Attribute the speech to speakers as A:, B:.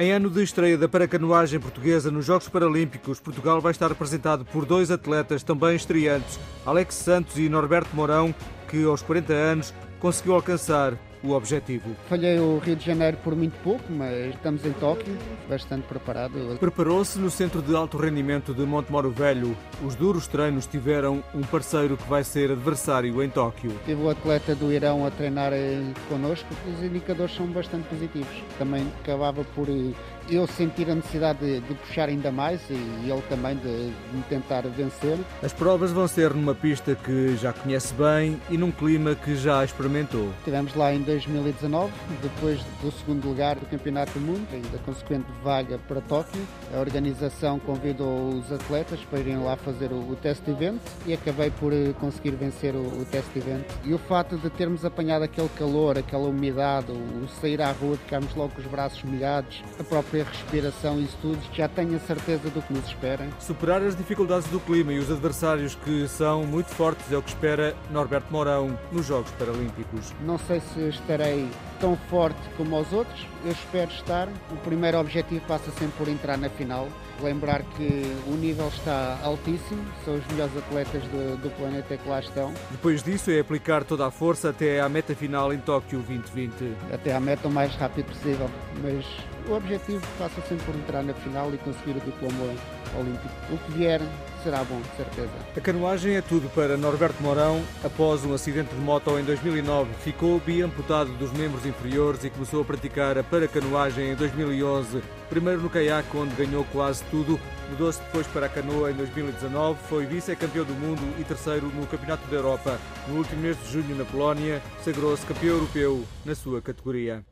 A: Em ano de estreia da paracanoagem portuguesa nos Jogos Paralímpicos, Portugal vai estar representado por dois atletas também estreantes, Alex Santos e Norberto Mourão, que aos 40 anos conseguiu alcançar o objetivo.
B: Falhei o Rio de Janeiro por muito pouco, mas estamos em Tóquio, bastante preparado.
A: Preparou-se no Centro de Alto Rendimento de Montemoro Velho. Os duros treinos tiveram um parceiro que vai ser adversário em Tóquio.
B: Tive o atleta do Irão a treinar connosco, os indicadores são bastante positivos. Também acabava por eu sentir a necessidade de, de, puxar ainda mais e ele também de, de me tentar vencer.
A: As provas vão ser numa pista que já conhece bem e num clima que já experimentou.
B: Estivemos lá em 2019, depois do segundo lugar do Campeonato do Mundo e da consequente vaga para Tóquio. A organização convidou os atletas para irem lá fazer o, o test event e acabei por eh, conseguir vencer o, o test event. E o fato de termos apanhado aquele calor, aquela umidade, o sair à rua, ficarmos logo com os braços molhados, a própria respiração e isso tudo, já tenho a certeza do que nos espera.
A: Superar as dificuldades do clima e os adversários que são muito fortes é o que espera Norberto Mourão nos Jogos Paralímpicos.
B: Não sei se estarei tão forte como os outros, eu espero estar. O primeiro objetivo passa sempre por entrar na final. Lembrar que o nível está altíssimo, são os melhores atletas do, do planeta que lá estão.
A: Depois disso é aplicar toda a força até à meta final em Tóquio 2020.
B: Até à meta o mais rápido possível, mas o objetivo passa sempre por entrar na final e conseguir o diploma olímpico. O que vier será bom, de certeza.
A: A canoagem é tudo para Norberto Mourão. Após um acidente de moto em 2009, ficou biamputado dos membros inferiores e começou a praticar a paracanoagem em 2011. Primeiro no caiaque, onde ganhou quase tudo. Mudou-se depois para a canoa em 2019, foi vice-campeão do mundo e terceiro no Campeonato da Europa. No último mês de junho, na Polónia, sagrou-se campeão europeu na sua categoria.